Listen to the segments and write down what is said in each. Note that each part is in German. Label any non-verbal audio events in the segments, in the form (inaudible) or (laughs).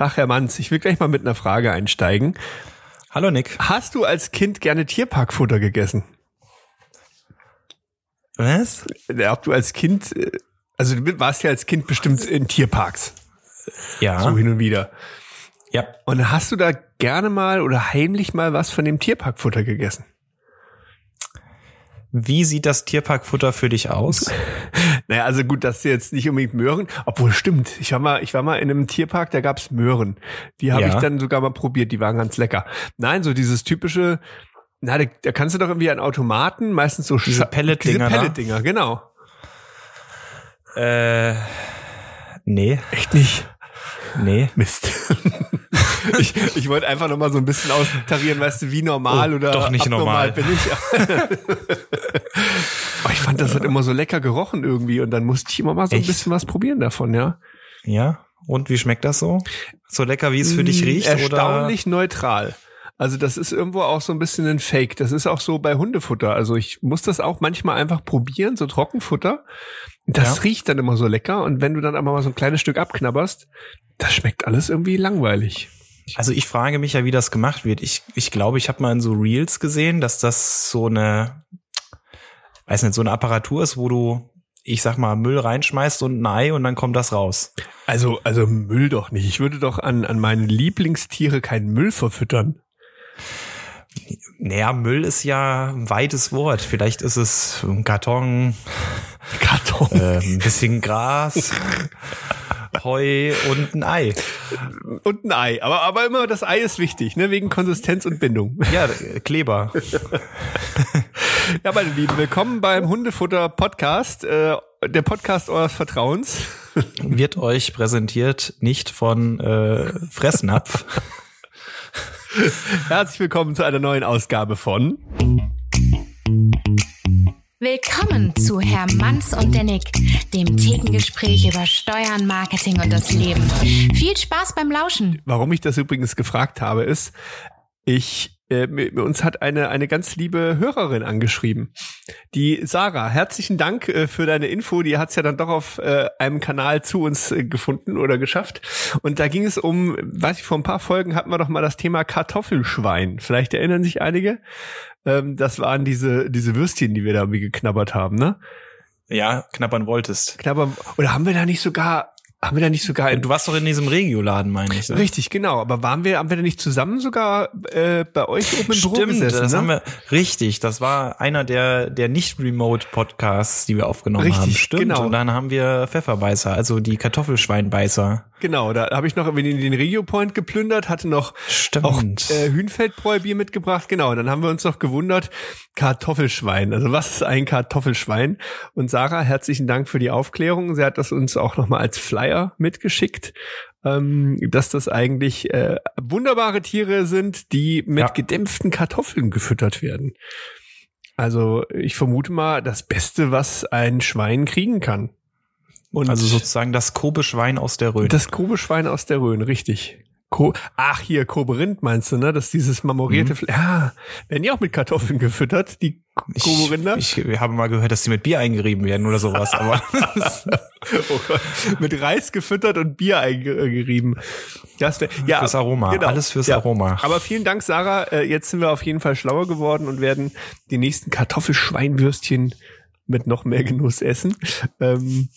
Tag, Herr Manns. Ich will gleich mal mit einer Frage einsteigen. Hallo Nick. Hast du als Kind gerne Tierparkfutter gegessen? Was? Ob du als Kind, äh, also du warst ja als Kind bestimmt in Tierparks, Ja. so hin und wieder. ja. Und hast du da gerne mal oder heimlich mal was von dem Tierparkfutter gegessen? Wie sieht das Tierparkfutter für dich aus? (laughs) Naja, also gut, das ist jetzt nicht unbedingt Möhren, obwohl stimmt. Ich war mal, ich war mal in einem Tierpark, da gab's Möhren. Die habe Ja. ich dann sogar mal probiert, die waren ganz lecker. Nein, so dieses typische, na, da, da kannst du doch irgendwie an Automaten, meistens so Diese Pelletdinger Diese da? Pelletdinger, genau. äh, nee, Echt nicht. Nee. Mist. (laughs) ich, ich wollte einfach noch mal so ein bisschen austarieren, weißt du, wie normal Oh, oder doch nicht normal. bin ich. (laughs) Aber ich fand, das hat immer so lecker gerochen irgendwie und dann musste ich immer mal so ein Echt? bisschen was probieren davon, ja. Ja. Und wie schmeckt das so? So lecker, wie es für dich Mm, riecht? Erstaunlich neutral. Also das ist irgendwo auch so ein bisschen ein Fake. Das ist auch so bei Hundefutter. Also ich muss das auch manchmal einfach probieren, so Trockenfutter. Das Ja. riecht dann immer so lecker. Und wenn du dann aber mal so ein kleines Stück abknabberst, das schmeckt alles irgendwie langweilig. Also ich frage mich ja, wie das gemacht wird. Ich, ich glaube, ich habe mal in so Reels gesehen, dass das so eine, weiß nicht, so eine Apparatur ist, wo du, ich sag mal, Müll reinschmeißt und ein Ei und dann kommt das raus. Also, also Müll doch nicht. Ich würde doch an, an meine Lieblingstiere keinen Müll verfüttern. Naja, Müll ist ja ein weites Wort. Vielleicht ist es ein Karton, Karton. äh, ein bisschen Gras, (laughs) Heu und ein Ei. Und ein Ei. Aber, aber immer das Ei ist wichtig, ne? Wegen Konsistenz und Bindung. (laughs) Ja, Kleber. Ja, meine Lieben, willkommen beim Hundefutter Podcast, äh, der Podcast eures Vertrauens. Wird euch präsentiert nicht von äh, Fressnapf. (laughs) (laughs) Herzlich willkommen zu einer neuen Ausgabe von Willkommen zu Herr Manns und der Nick, dem Thekengespräch über Steuern, Marketing und das Leben. Viel Spaß beim Lauschen. Warum ich das übrigens gefragt habe, ist, ich äh, uns hat eine eine ganz liebe Hörerin angeschrieben. Die Sarah, herzlichen Dank äh, für deine Info. Die hat's ja dann doch auf äh, einem Kanal zu uns äh, gefunden oder geschafft. Und da ging es um, weiß ich, vor ein paar Folgen hatten wir doch mal das Thema Kartoffelschwein. Vielleicht erinnern sich einige. Ähm, das waren diese diese Würstchen, die wir da irgendwie geknabbert haben, ne? Ja, knappern wolltest. Knabbern. Oder haben wir da nicht sogar haben wir da nicht sogar Du warst doch in diesem Regioladen, meine ich. ne? Richtig, genau. Aber waren wir, haben wir da nicht zusammen sogar äh, bei euch oben im Büro Stimmt, gesessen? das ne? haben wir richtig. Das war einer der der nicht Remote Podcasts, die wir aufgenommen Richtig, haben. Stimmt. genau. Und dann haben wir Pfefferbeißer, also die Kartoffelschweinbeißer. Genau, da habe ich noch irgendwie den Regio Point geplündert, hatte noch Stimmt. auch äh, Hühnfeldbräubier mitgebracht. Genau, dann haben wir uns noch gewundert, Kartoffelschwein. Also was ist ein Kartoffelschwein? Und Sarah, herzlichen Dank für die Aufklärung. Sie hat das uns auch nochmal als Flyer mitgeschickt, ähm, dass das eigentlich äh, wunderbare Tiere sind, die mit Ja. gedämpften Kartoffeln gefüttert werden. Also ich vermute mal, das Beste, was ein Schwein kriegen kann. Und also sozusagen das Kobe-Schwein aus der Rhön. das Kobe-Schwein aus der Rhön, richtig. Ko Ach, hier, Kobe-Rind meinst du, ne? Das ist dieses marmorierte Fle Ja, werden die auch mit Kartoffeln gefüttert, die Kobe-Rinder? ich, ich habe mal gehört, dass die mit Bier eingerieben werden oder sowas, aber (laughs) Oh Gott. mit Reis gefüttert und Bier eingerieben. Das wär, ja, fürs Aroma. genau. Alles fürs Ja. Aroma. Aber vielen Dank, Sarah. Äh, Jetzt sind wir auf jeden Fall schlauer geworden und werden die nächsten Kartoffelschweinwürstchen mit noch mehr Genuss essen. Ähm,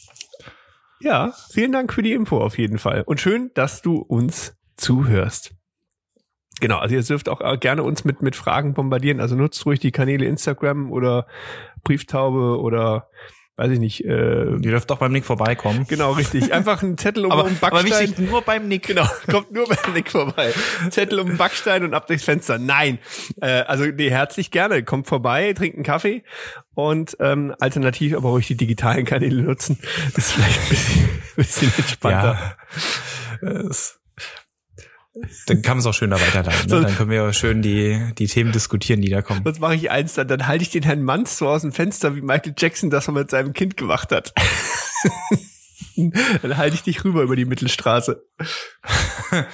ja, vielen Dank für die Info auf jeden Fall. Und schön, dass du uns zuhörst. Genau, also ihr dürft auch äh, gerne uns mit, mit Fragen bombardieren. Also nutzt ruhig die Kanäle Instagram oder Brieftaube oder weiß ich nicht. Äh, Ihr dürft doch beim Nick vorbeikommen. genau, richtig. Einfach einen Zettel um, Aber, aber Backstein. wichtig, nur beim Nick. Genau, kommt nur beim Nick vorbei. Zettel um den Backstein und ab durchs Fenster. Nein. Äh, also nee, herzlich gerne. Kommt vorbei, trinkt einen Kaffee und ähm, alternativ aber ruhig die digitalen Kanäle nutzen. Ist vielleicht ein bisschen, bisschen entspannter. Ja. (laughs) Dann kann man es auch schön da weiterleiten. Ne? Dann können wir schön die, die Themen diskutieren, die da kommen. Sonst mache ich eins, dann, dann halte ich den Herrn Manns so aus dem Fenster, wie Michael Jackson das mal mit seinem Kind gemacht hat. (laughs) dann halte ich dich rüber über die Mittelstraße. (laughs)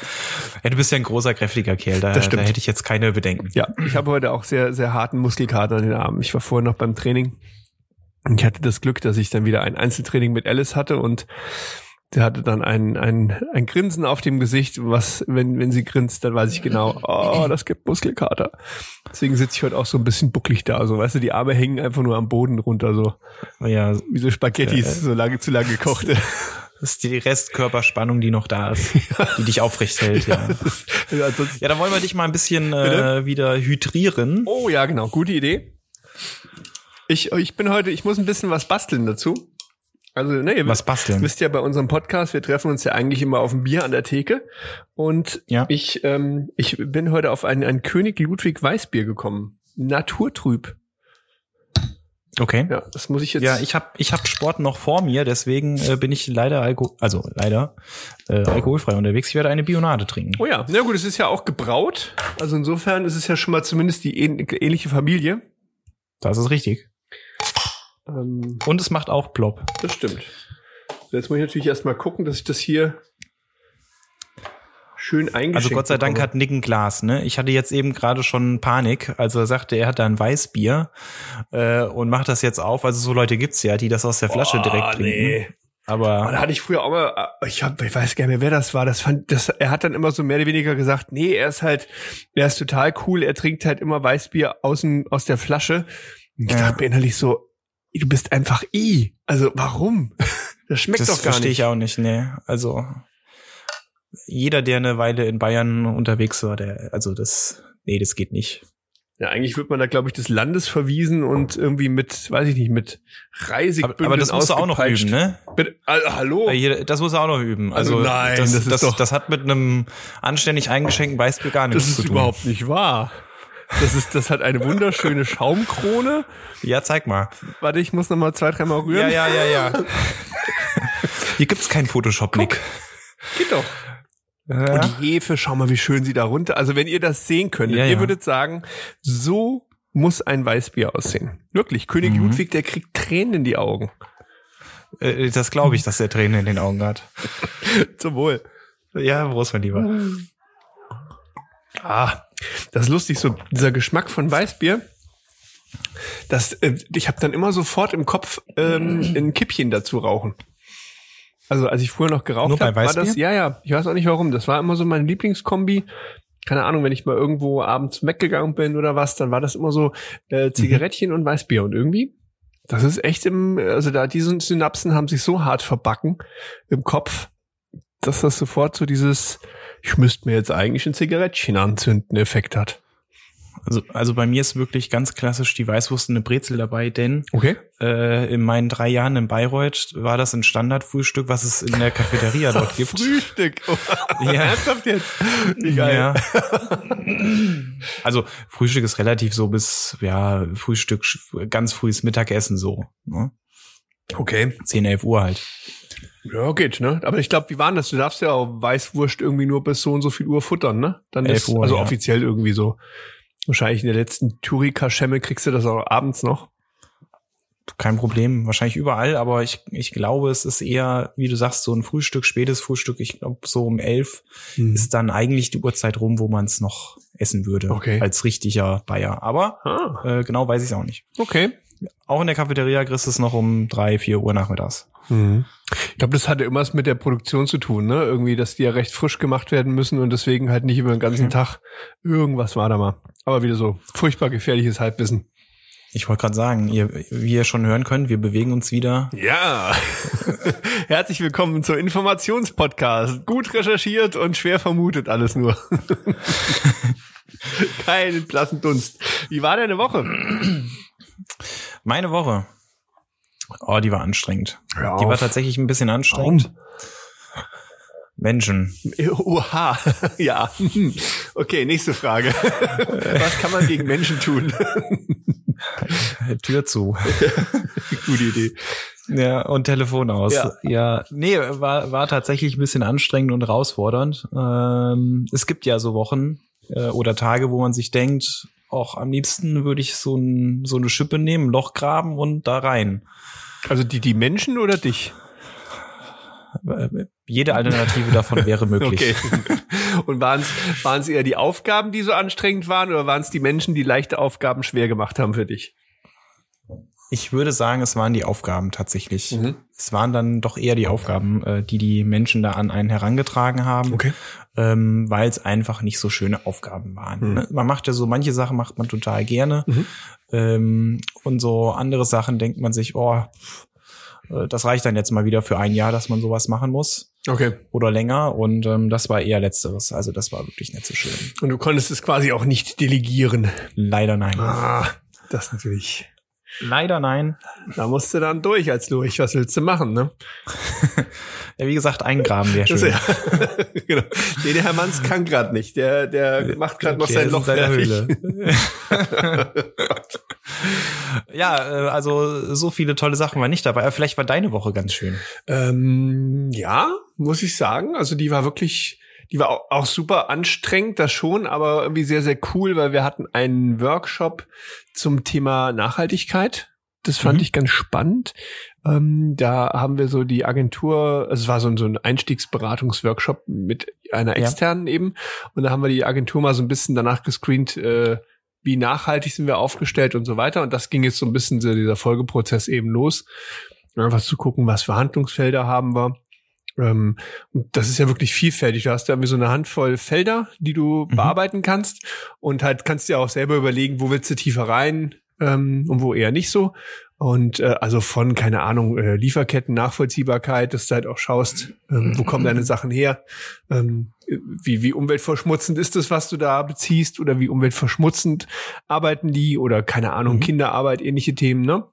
Ja, du bist ja ein großer, kräftiger Kerl. Da, da hätte ich jetzt keine Bedenken. Ja, ich habe heute auch sehr, sehr harten Muskelkater an den Armen. Ich war vorher noch beim Training. Und ich hatte das Glück, dass ich dann wieder ein Einzeltraining mit Alice hatte und Sie hatte dann ein, ein, ein Grinsen auf dem Gesicht, was, wenn, wenn sie grinst, dann weiß ich genau, oh, das gibt Muskelkater. Deswegen sitze ich heute auch so ein bisschen bucklig da, so, weißt du, die Arme hängen einfach nur am Boden runter, so. Ja, Wie so Spaghettis, Ja, äh. so lange zu lange gekochte. das ist die Restkörperspannung, die noch da ist, die dich aufrecht hält, ja. (laughs) Ja, ansonsten, Ja, dann wollen wir dich mal ein bisschen äh, wieder hydrieren. oh ja, genau, gute Idee. Ich, ich bin heute, ich muss ein bisschen was basteln dazu. Also, ne, ihr Was wisst, basteln? wisst ja bei unserem Podcast, wir treffen uns ja eigentlich immer auf ein Bier an der Theke. Und Ja. ich, ähm, ich bin heute auf ein, ein König Ludwig Weißbier gekommen. Naturtrüb. Okay. Ja, das muss ich jetzt. Ja, ich habe ich hab Sport noch vor mir, deswegen äh, bin ich leider Alko also leider äh, alkoholfrei unterwegs. Ich werde eine Bionade trinken. Oh ja, na gut, es ist ja auch gebraut. Also insofern ist es ja schon mal zumindest die ähn ähnliche Familie. Das ist richtig. Ähm, Und es macht auch plopp. das stimmt. Jetzt muss ich natürlich erstmal gucken, dass ich das hier schön eingeschenkt Also Gott sei Dank bekomme. hat Nick ein Glas, ne? Ich hatte jetzt eben gerade schon Panik, als er sagte, er hat da ein Weißbier äh, und macht das jetzt auf. Also so Leute gibt's ja, die das aus der Flasche Boah, direkt trinken. nee. Aber Aber da hatte ich früher auch mal, äh, ich hab, ich weiß gar nicht mehr, wer das war. Das fand, das, er hat dann immer so mehr oder weniger gesagt, nee, er ist halt, er ist total cool. Er trinkt halt immer Weißbier außen aus der Flasche. Und ich Ja. dachte mir innerlich so, du bist einfach I. Also warum? Das (laughs) schmeckt das doch gar verstehe nicht. ich auch nicht, ne? Also jeder, der eine Weile in Bayern unterwegs war, der, also das, nee, das geht nicht. Ja, eigentlich wird man da, glaube ich, des Landes verwiesen und irgendwie mit, weiß ich nicht, mit Reisigbündeln aber das musst du auch noch üben, ne? Bitte, also, hallo? Das muss er auch noch üben. Also Also, nein, das, das ist das, doch- das hat mit einem anständig eingeschenkten Weißbier gar nichts Das zu ist tun. überhaupt nicht wahr. Das ist, das hat eine wunderschöne Schaumkrone. Ja, zeig mal. Warte, ich muss noch mal zwei, dreimal Ja, rühren. ja, ja, ja. (laughs) Hier gibt's kein Photoshop, Nick. Geht doch. Ja. Und die Hefe, schau mal, wie schön sie da runter. Also wenn ihr das sehen könntet, Ja, ihr ja. würdet sagen, so muss ein Weißbier aussehen. Wirklich. König Mhm. Ludwig, der kriegt Tränen in die Augen. Äh, Das glaube ich, dass er Tränen in den Augen hat. (laughs) Zum Wohl. Ja, Prost, mein Lieber. Ah, das ist lustig, so dieser Geschmack von Weißbier. Das, äh, ich habe dann immer sofort im Kopf ähm, ein Kippchen dazu rauchen. Also als ich früher noch geraucht habe, war das, ja, ja, ich weiß auch nicht warum, das war immer so meine Lieblingskombi. Keine Ahnung, wenn ich mal irgendwo abends weggegangen bin oder was, dann war das immer so äh, Zigarettchen und Weißbier. Und irgendwie, das ist echt im, also da diese Synapsen haben sich so hart verbacken im Kopf, dass das sofort so dieses, ich müsste mir jetzt eigentlich ein Zigarettchen anzünden, Effekt hat. Also, also bei mir ist wirklich ganz klassisch die Weißwurst und eine Brezel dabei, denn Okay. äh, in meinen drei Jahren in Bayreuth war das ein Standardfrühstück, was es in der Cafeteria dort gibt. Frühstück. Oh, (laughs) Ja. Ernsthaft jetzt? Wie geil. Ja. Also Frühstück ist relativ so bis, ja, Frühstück, ganz frühes Mittagessen so. Ne? Okay. 10, 11 Uhr halt. Ja, geht, ne? Aber ich glaube, wie war denn das? Du darfst ja auch Weißwurst irgendwie nur bis so und so viel Uhr futtern, ne? Dann 11 ist, Uhr, also ja. offiziell irgendwie so. Wahrscheinlich in der letzten Turika-Schemme kriegst du das auch abends noch. Kein Problem, wahrscheinlich überall, aber ich, ich glaube, es ist eher, wie du sagst, so ein Frühstück, spätes Frühstück. Ich glaube, so um elf ist dann eigentlich die Uhrzeit rum, wo man es noch essen würde. Okay. Als richtiger Bayer. Aber Ah, äh, genau weiß ich es auch nicht. okay. Auch in der Cafeteria kriegst du es noch um drei, vier Uhr nachmittags. Mhm. Ich glaube, das hatte immer was mit der Produktion zu tun, ne? Irgendwie, dass die ja recht frisch gemacht werden müssen und deswegen halt nicht über den ganzen Mhm. Tag irgendwas war da mal. Aber wieder so furchtbar gefährliches Halbwissen. Ich wollte gerade sagen, ihr, wie ihr schon hören könnt, wir bewegen uns wieder. Ja. (laughs) Herzlich willkommen zum Informationspodcast. Gut recherchiert und schwer vermutet alles nur. (laughs) Keinen blassen Dunst. Wie war deine Woche? Meine Woche. Oh, die war anstrengend. Hör Die war tatsächlich ein bisschen anstrengend. Menschen. (laughs) Oha. (laughs) Ja. (laughs) Okay, nächste Frage. Was kann man gegen Menschen tun? Tür zu. Gute Idee. Ja, und Telefon aus. Ja. ja. Nee, war, war tatsächlich ein bisschen anstrengend und herausfordernd. Ähm, es gibt ja so Wochen äh, oder Tage, wo man sich denkt, auch am liebsten würde ich so, ein, so eine Schippe nehmen, ein Loch graben und da rein. Also die, die Menschen oder dich? Äh, Jede Alternative davon wäre (laughs) möglich. Okay. Und waren es waren es eher die Aufgaben, die so anstrengend waren, oder waren es die Menschen, die leichte Aufgaben schwer gemacht haben für dich? Ich würde sagen, es waren die Aufgaben tatsächlich. Mhm. Es waren dann doch eher die Aufgaben, äh, die die Menschen da an einen herangetragen haben, okay. ähm, weil es einfach nicht so schöne Aufgaben waren. Mhm. Ne? Man macht ja so, manche Sachen macht man total gerne mhm. ähm, und so andere Sachen denkt man sich, oh, äh, das reicht dann jetzt mal wieder für ein Jahr, dass man sowas machen muss. Okay. Oder länger. Und ähm, das war eher letzteres. Also das war wirklich nicht so schön. Und du konntest es quasi auch nicht delegieren. Leider nein. Ah, das natürlich. Leider nein. Da musst du dann durch als Lurch. Was willst du machen, ne? (laughs) ja, wie gesagt, eingraben wäre schön. Ja, (laughs) genau. Nee, der Herr Manns (laughs) kann gerade nicht. Der, der macht gerade noch sein Loch in Höhle. ja, äh, also so viele tolle Sachen waren nicht dabei. Aber vielleicht war deine Woche ganz schön. Ähm, ja, muss ich sagen. Also die war wirklich die war auch, auch super anstrengend, das schon, aber irgendwie sehr, sehr cool, weil wir hatten einen Workshop zum Thema Nachhaltigkeit. Das fand mhm. ich ganz spannend. Ähm, da haben wir so die Agentur, also es war so ein, so ein Einstiegsberatungsworkshop mit einer externen ja. eben. Und da haben wir die Agentur mal so ein bisschen danach gescreent, äh, wie nachhaltig sind wir aufgestellt und so weiter. Und das ging jetzt so ein bisschen so dieser Folgeprozess eben los. Einfach zu gucken, was für Handlungsfelder haben wir. Ähm, das ist ja wirklich vielfältig. Du hast da irgendwie so eine Handvoll Felder, die du mhm. bearbeiten kannst und halt kannst dir auch selber überlegen, wo willst du tiefer rein ähm, und wo eher nicht so. Und äh, also von, keine Ahnung, äh, Lieferketten, Nachvollziehbarkeit, dass du halt auch schaust, ähm, wo kommen deine Sachen her, ähm, wie, wie umweltverschmutzend ist das, was du da beziehst, oder wie umweltverschmutzend arbeiten die, oder keine Ahnung, mhm. Kinderarbeit, ähnliche Themen, ne?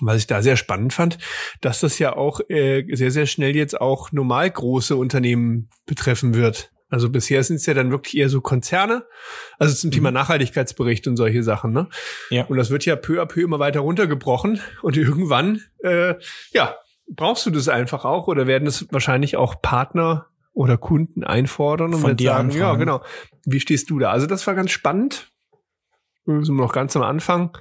Was ich da sehr spannend fand, dass das ja auch äh, sehr, sehr schnell jetzt auch normal große Unternehmen betreffen wird. Also bisher sind es ja dann wirklich eher so Konzerne, also zum mhm. Thema Nachhaltigkeitsbericht und solche Sachen, ne? Ja. Und das wird ja peu à peu immer weiter runtergebrochen und irgendwann, äh, ja, brauchst du das einfach auch oder werden es wahrscheinlich auch Partner oder Kunden einfordern und Von sagen, anfangen. ja, genau. Wie stehst du da? Also das war ganz spannend. Wir sind noch ganz am Anfang.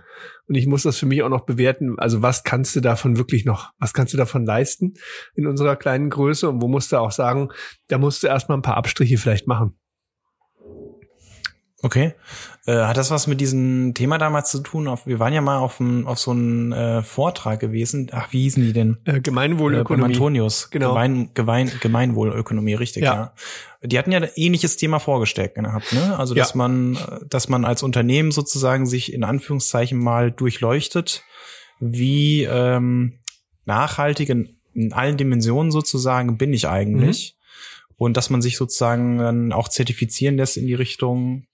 Und ich muss das für mich auch noch bewerten. Also was kannst du davon wirklich noch, was kannst du davon leisten in unserer kleinen Größe? Und wo musst du auch sagen, da musst du erstmal ein paar Abstriche vielleicht machen. Okay. Äh, hat das was mit diesem Thema damals zu tun? Auf, wir waren ja mal auf, ein, auf so einen äh, Vortrag gewesen. Ach, wie hießen die denn? Äh, Gemeinwohlökonomie. Äh, Antonius. Genau. Gemein, Gemein, Gemeinwohlökonomie, richtig, ja. ja. Die hatten ja ein ähnliches Thema vorgestellt gehabt, ne? Also, dass ja. man, dass man als Unternehmen sozusagen sich in Anführungszeichen mal durchleuchtet, wie ähm, nachhaltig in, in allen Dimensionen sozusagen bin ich eigentlich. Mhm. Und dass man sich sozusagen dann auch zertifizieren lässt in die Richtung,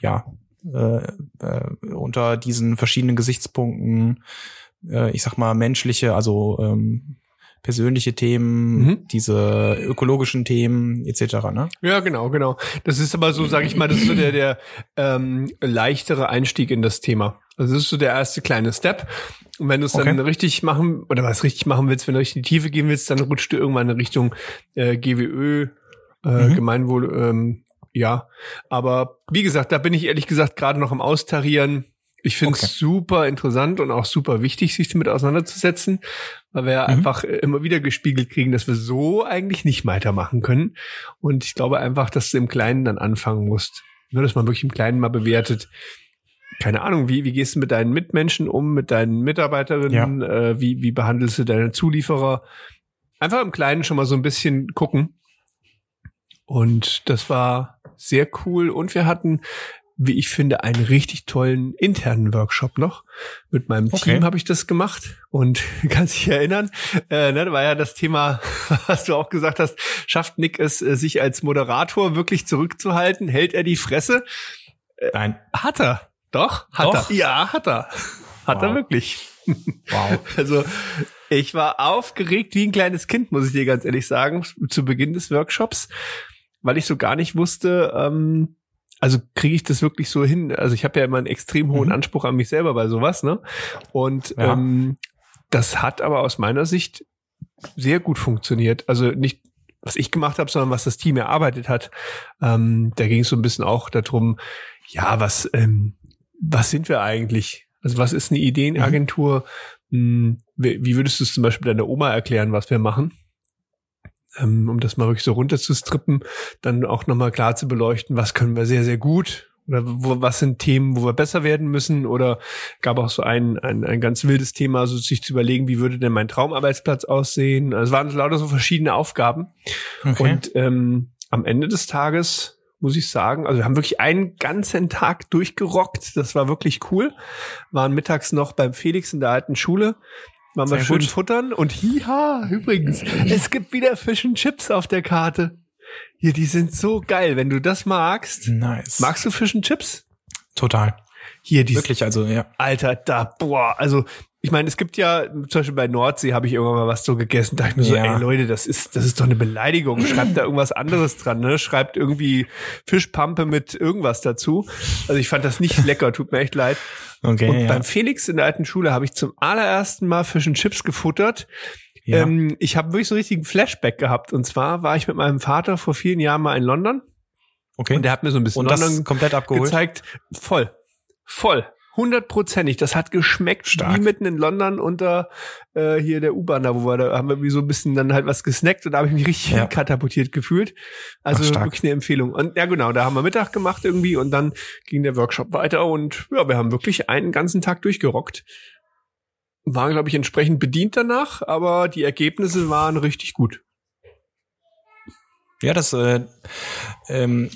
ja, äh, äh, unter diesen verschiedenen Gesichtspunkten, äh, ich sag mal, menschliche, also ähm, persönliche Themen, mhm. diese ökologischen Themen etc. Ne? Ja, genau, genau. Das ist aber so, sage ich mal, das ist so der, der ähm, leichtere Einstieg in das Thema. Also das ist so der erste kleine Step. Und wenn du es okay. dann richtig machen oder was richtig machen willst, wenn du richtig in die Tiefe gehen willst, dann rutscht du irgendwann in Richtung äh, GWÖ, äh, mhm. Gemeinwohl, ähm, ja, aber wie gesagt, da bin ich ehrlich gesagt gerade noch am Austarieren. Ich finde es okay. super interessant und auch super wichtig, sich damit auseinanderzusetzen, weil wir ja mhm. einfach immer wieder gespiegelt kriegen, dass wir so eigentlich nicht weitermachen können. Und ich glaube einfach, dass du im Kleinen dann anfangen musst. Nur, dass man wirklich im Kleinen mal bewertet. Keine Ahnung, wie, wie gehst du mit deinen Mitmenschen um, mit deinen Mitarbeiterinnen, ja. äh, wie, wie behandelst du deine Zulieferer? Einfach im Kleinen schon mal so ein bisschen gucken. Und das war sehr cool. Und wir hatten, wie ich finde, einen richtig tollen internen Workshop noch. Mit meinem okay. Team habe ich das gemacht und (laughs) kannst dich erinnern, äh, ne, da war ja das Thema, (laughs) was du auch gesagt hast, schafft Nick es, äh, sich als Moderator wirklich zurückzuhalten? Hält er die Fresse? Äh, Nein. Hat er. Doch, hat Doch. er. Ja, hat er. (laughs) Hat wow. er wirklich. Wow. Also ich war aufgeregt wie ein kleines Kind, muss ich dir ganz ehrlich sagen, zu Beginn des Workshops weil ich so gar nicht wusste, ähm, also kriege ich das wirklich so hin? Also ich habe ja immer einen extrem hohen mhm. Anspruch an mich selber bei sowas, ne? Und ja. ähm, das hat aber aus meiner Sicht sehr gut funktioniert. Also nicht was ich gemacht habe, sondern was das Team erarbeitet hat. Ähm, da ging es so ein bisschen auch darum, ja, was ähm, was sind wir eigentlich? Also was ist eine Ideenagentur? Mhm. Hm, wie würdest du es zum Beispiel deiner Oma erklären, was wir machen? Ähm, um das mal wirklich so runterzustrippen, dann auch nochmal klar zu beleuchten, was können wir sehr, sehr gut Oder wo, was sind Themen, wo wir besser werden müssen? Oder gab auch so ein, ein, ein ganz wildes Thema, so sich zu überlegen, wie würde denn mein Traumarbeitsplatz aussehen? Also es waren lauter so verschiedene Aufgaben. Okay. Und ähm, am Ende des Tages muss ich sagen, also wir haben wirklich einen ganzen Tag durchgerockt. Das war wirklich cool. Waren mittags noch beim Felix in der alten Schule. Waren wir schön gut. futtern. Und hiha, übrigens, es gibt wieder Fish and Chips auf der Karte. Hier, die sind so geil. Wenn du das magst, nice. magst du Fish and Chips? Total. Hier, die Wirklich, also ja. Alter, da, boah, also ich meine, es gibt ja, zum Beispiel bei Nordsee habe ich irgendwann mal was so gegessen, da dachte ich mir so, Ja. ey Leute, das ist, das ist doch eine Beleidigung. Schreibt da irgendwas anderes dran, ne? Schreibt irgendwie Fischpampe mit irgendwas dazu. Also ich fand das nicht lecker, tut mir echt leid. Okay. Und ja. beim Felix in der alten Schule habe ich zum allerersten Mal Fish and Chips gefuttert. ja. Ähm, ich habe wirklich so einen richtigen Flashback gehabt. Und zwar war ich mit meinem Vater vor vielen Jahren mal in London okay. und der hat mir so ein bisschen Und London komplett abgeholt. gezeigt. Voll. Voll. Hundertprozentig. Das hat geschmeckt Stark. wie mitten in London unter äh, hier der U-Bahn, da wo wir da haben wir wie so ein bisschen dann halt was gesnackt und da habe ich mich richtig Ja. katapultiert gefühlt. Also Ach, wirklich eine Empfehlung. Und ja genau, da haben wir Mittag gemacht irgendwie und dann ging der Workshop weiter und ja, wir haben wirklich einen ganzen Tag durchgerockt. Waren, glaube ich, entsprechend bedient danach, aber die Ergebnisse waren richtig gut. Ja, das äh, ähm,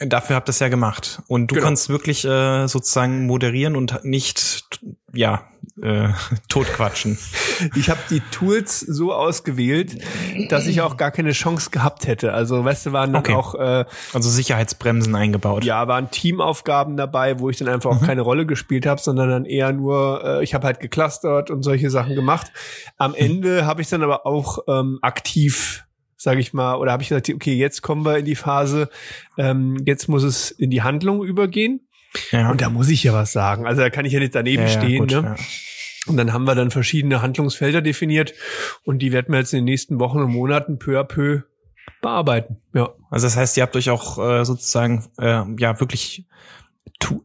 dafür habt ihr es ja gemacht. Und du Genau. kannst wirklich äh, sozusagen moderieren und nicht ja äh, (laughs) totquatschen. Ich habe die Tools so ausgewählt, dass ich auch gar keine Chance gehabt hätte. Also, weißt du, waren dann Okay. auch äh, Also Sicherheitsbremsen eingebaut. ja, waren Teamaufgaben dabei, wo ich dann einfach auch Mhm. keine Rolle gespielt habe, sondern dann eher nur, äh, ich habe halt geclustert und solche Sachen gemacht. Am Mhm. Ende habe ich dann aber auch ähm, aktiv, sage ich mal, oder habe ich gesagt, okay, jetzt kommen wir in die Phase, ähm, jetzt muss es in die Handlung übergehen. Ja. Und da muss ich ja was sagen. Also da kann ich ja nicht daneben ja, ja, stehen. gut, ne? ja. Und dann haben wir dann verschiedene Handlungsfelder definiert und die werden wir jetzt in den nächsten Wochen und Monaten peu à peu bearbeiten. Ja. Also das heißt, ihr habt euch auch äh, sozusagen äh, ja wirklich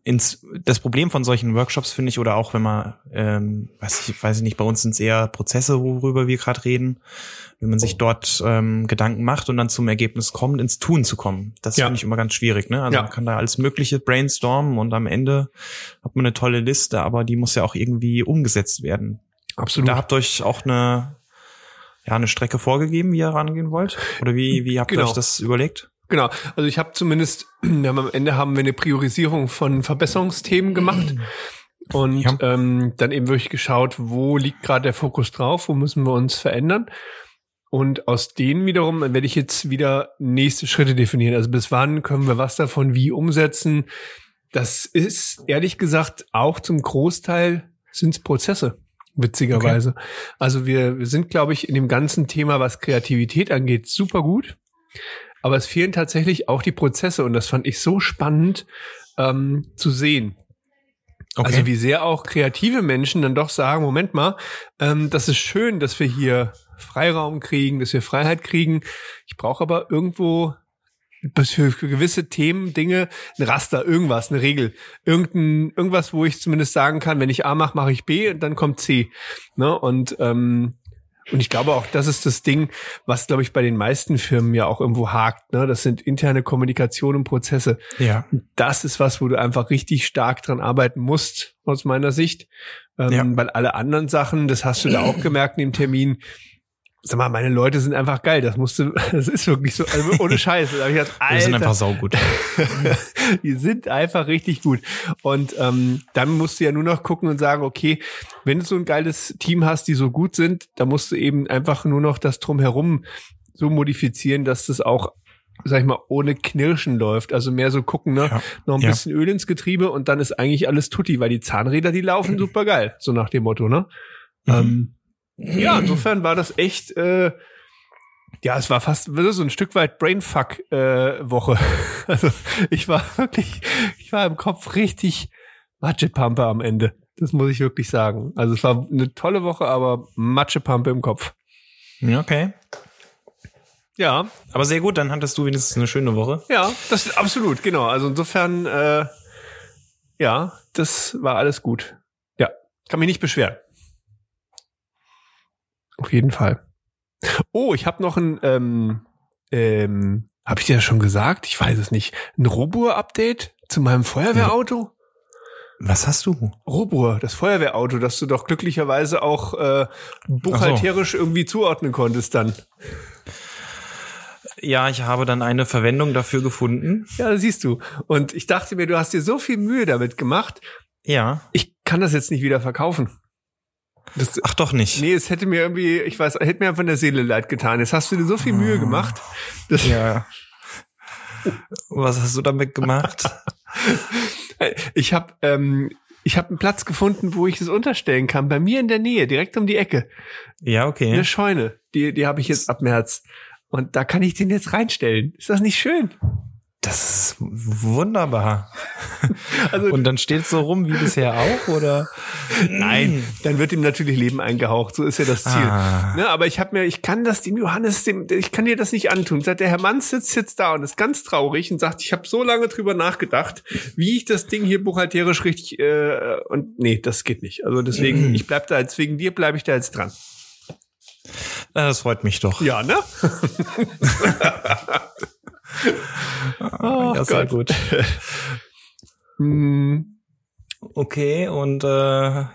ins das Problem von solchen Workshops finde ich oder auch wenn man ähm, weiß ich weiß ich nicht bei uns sind es eher Prozesse worüber wir gerade reden wenn man sich dort ähm, Gedanken macht und dann zum Ergebnis kommt ins Tun zu kommen das Ja. finde ich immer ganz schwierig ne also Ja. man kann da alles mögliche brainstormen und am Ende hat man eine tolle Liste aber die muss ja auch irgendwie umgesetzt werden Absolut. da habt ihr euch auch eine ja eine Strecke vorgegeben wie ihr rangehen wollt oder wie wie habt ihr Genau. euch das überlegt Genau. Also ich habe zumindest, (clears throat) wir haben am Ende haben wir eine Priorisierung von Verbesserungsthemen gemacht und Ja. ähm, dann eben wirklich geschaut, wo liegt gerade der Fokus drauf, wo müssen wir uns verändern. Und aus denen wiederum werde ich jetzt wieder nächste Schritte definieren. Also bis wann können wir was davon wie umsetzen? Das ist ehrlich gesagt auch zum Großteil sind es Prozesse, witzigerweise. Also wir, wir sind, glaube ich, in dem ganzen Thema, was Kreativität angeht, super gut. Aber es fehlen tatsächlich auch die Prozesse und das fand ich so spannend ähm, zu sehen. Also wie sehr auch kreative Menschen dann doch sagen, Moment mal, ähm, das ist schön, dass wir hier Freiraum kriegen, dass wir Freiheit kriegen. Ich brauche aber irgendwo für gewisse Themen, Dinge, ein Raster, irgendwas, eine Regel, irgendein, irgendwas, wo ich zumindest sagen kann, wenn ich A mache, mache ich B und dann kommt C. Ne? Und ähm, und ich glaube auch, das ist das Ding, was, glaube ich, bei den meisten Firmen ja auch irgendwo hakt. Ne? Das sind interne Kommunikation und Prozesse. Ja. Das ist was, wo du einfach richtig stark dran arbeiten musst, aus meiner Sicht. Ähm, Ja. Weil alle anderen Sachen, das hast du da auch gemerkt in dem Termin, sag mal, meine Leute sind einfach geil. Das musste, (laughs) das ist wirklich so, also ohne (laughs) Scheiße. Da hab ich gedacht, Wir sind Alter, einfach saugut. (laughs) die sind einfach richtig gut. Und ähm, dann musst du ja nur noch gucken und sagen, okay, wenn du so ein geiles Team hast, die so gut sind, dann musst du eben einfach nur noch das drumherum so modifizieren, dass das auch sag ich mal, ohne Knirschen läuft. Also mehr so gucken, ne? Ja. Noch ein Ja. bisschen Öl ins Getriebe und dann ist eigentlich alles tutti, weil die Zahnräder, die laufen super geil. So nach dem Motto, ne? Mhm. Ähm, ja, insofern war das echt, äh, ja, es war fast so ein Stück weit Brainfuck-Woche. (laughs) also ich war wirklich, ich war im Kopf richtig Matschepampe am Ende. Das muss ich wirklich sagen. Also es war eine tolle Woche, aber Matschepampe im Kopf. Okay. Ja, Aber sehr gut, dann hattest du wenigstens eine schöne Woche. ja, das ist absolut, genau. Also insofern, äh, ja, das war alles gut. Ja, kann mich nicht beschweren. Auf jeden Fall. Oh, ich habe noch ein, ähm, ähm, habe ich dir das schon gesagt? Ich weiß es nicht. Ein Robur-Update Zu meinem Feuerwehrauto? Was hast du? Robur, das Feuerwehrauto, das du doch glücklicherweise auch äh, buchhalterisch irgendwie zuordnen konntest dann. Ja, ich habe dann eine Verwendung dafür gefunden. Ja, siehst du. Und ich dachte mir, du hast dir so viel Mühe damit gemacht. Ja. Ich kann das jetzt nicht wieder verkaufen. Das, Ach doch nicht. Nee, es hätte mir irgendwie, ich weiß, hätte mir von der Seele leid getan. Jetzt hast du dir so viel Mühe gemacht. Das ja. Was hast du damit gemacht? (laughs) ich habe ähm, ich habe einen Platz gefunden, wo ich es unterstellen kann. Bei mir in der Nähe, direkt um die Ecke. Ja, okay. Eine Scheune. Die, die habe ich jetzt ab März. Und da kann ich den jetzt reinstellen. Ist das nicht schön? Das ist wunderbar. (laughs) Also, und dann steht es so rum wie bisher auch, oder? Nein, dann wird ihm natürlich Leben eingehaucht. So ist ja das Ziel. Ah. Ne, aber ich habe mir, ich kann das dem Johannes, dem, ich kann dir das nicht antun. Seit der Herr Mann sitzt jetzt da und ist ganz traurig und sagt, ich habe so lange drüber nachgedacht, wie ich das Ding hier buchhalterisch richtig äh, und nee, das geht nicht. Also deswegen, ich bleib da jetzt wegen dir bleibe ich da jetzt dran. Das freut mich doch. Ja, ne? (laughs) oh, ja, sehr Gott. gut. (laughs) hm. Okay, und äh,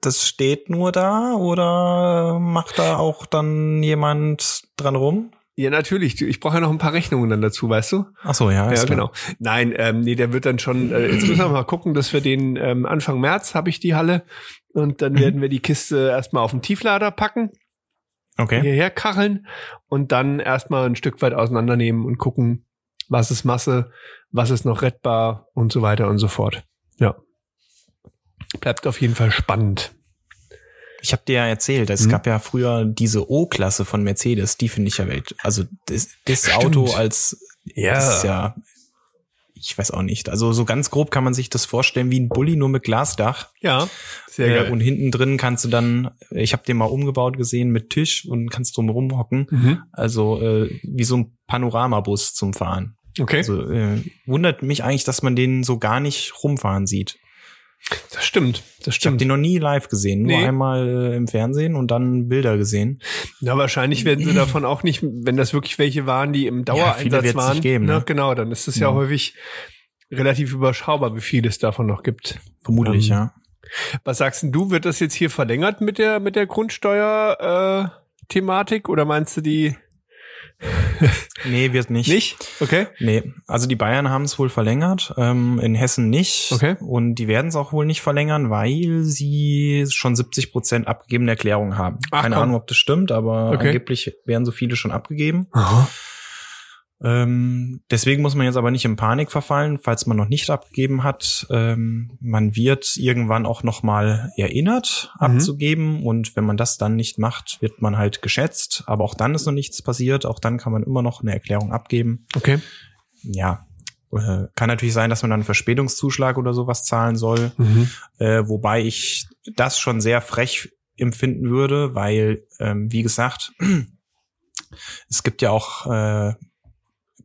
das steht nur da oder macht da auch dann jemand dran rum? Ja, natürlich. Ich brauche ja noch ein paar Rechnungen dann dazu, weißt du? Ach so, ja. Ja, genau. Nein, ähm, nee, der wird dann schon. Äh, jetzt müssen wir mal gucken, dass wir den ähm, Anfang März habe ich die Halle und dann mhm. werden wir die Kiste erstmal auf den Tieflader packen. Okay. Hierher kacheln und dann erstmal ein Stück weit auseinandernehmen und gucken, was ist Masse, was ist noch rettbar und so weiter und so fort. Ja. Bleibt auf jeden Fall spannend. Ich habe dir ja erzählt, es mhm. gab ja früher diese O-Klasse von Mercedes, die finde ich ja Welt. Also das, das Auto als ja. Das ist ja ich weiß auch nicht. Also so ganz grob kann man sich das vorstellen wie ein Bulli nur mit Glasdach. Ja, sehr äh, geil. Und hinten drin kannst du dann, ich habe den mal umgebaut gesehen mit Tisch und kannst drum rumhocken. Mhm. Also äh, wie so ein Panoramabus zum Fahren. Okay. Also äh, wundert mich eigentlich, dass man den so gar nicht rumfahren sieht. Das stimmt, das stimmt. Ich habe den noch nie live gesehen, nur nee. einmal äh, im Fernsehen und dann Bilder gesehen. Ja, wahrscheinlich werden sie davon auch nicht, wenn das wirklich welche waren, die im Dauereinsatz ja, waren. Geben, ne? Genau, dann ist es ja. ja. häufig relativ überschaubar, wie viel es davon noch gibt. Vermutlich, ähm, ja. Was sagst denn du, wird das jetzt hier verlängert mit der mit der Grundsteuer äh, Thematik oder meinst du die nee, wird nicht. Nicht? Okay. Nee, also die Bayern haben es wohl verlängert, ähm, in Hessen nicht. Okay. Und die werden es auch wohl nicht verlängern, weil sie schon 70 Prozent abgegebene Erklärungen haben. Ach, Keine komm. Ahnung, ob das stimmt, aber okay. angeblich werden so viele schon abgegeben. Aha. Ähm, deswegen muss man jetzt aber nicht in Panik verfallen, falls man noch nicht abgegeben hat. Ähm, man wird irgendwann auch noch mal erinnert, mhm. abzugeben. Und wenn man das dann nicht macht, wird man halt geschätzt. Aber auch dann ist noch nichts passiert. Auch dann kann man immer noch eine Erklärung abgeben. Okay. Ja. Äh, kann natürlich sein, dass man dann einen Verspätungszuschlag oder sowas zahlen soll. Mhm. Äh, wobei ich das schon sehr frech empfinden würde, weil, ähm, wie gesagt, (clears throat) es gibt ja auch äh,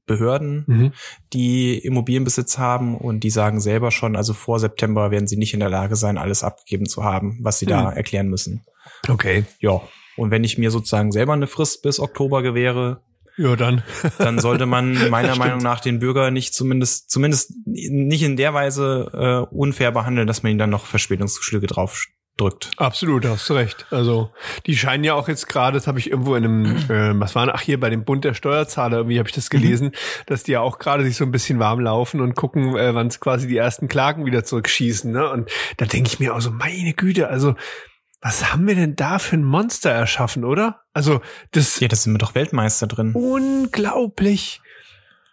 Behörden, mhm. die Immobilienbesitz haben und die sagen selber schon, also vor September werden sie nicht in der Lage sein, alles abgegeben zu haben, was sie mhm. da erklären müssen. Okay. Ja. Und wenn ich mir sozusagen selber eine Frist bis Oktober gewähre, ja, dann. (laughs) dann sollte man meiner Meinung nach den Bürger nicht zumindest, zumindest nicht in der Weise äh, unfair behandeln, dass man ihnen dann noch Verspätungszuschläge drauf drückt. Absolut, hast du recht. Also die scheinen ja auch jetzt gerade, das habe ich irgendwo in einem, (clears throat) äh, was war ach hier bei dem Bund der Steuerzahler, irgendwie habe ich das gelesen, mhm. dass die ja auch gerade sich so ein bisschen warm laufen und gucken, äh, wann es quasi die ersten Klagen wieder zurückschießen. Ne? Und da denke ich mir auch so, meine Güte, also was haben wir denn da für ein Monster erschaffen, oder? Also das. Ja, das sind wir doch Weltmeister drin. Unglaublich.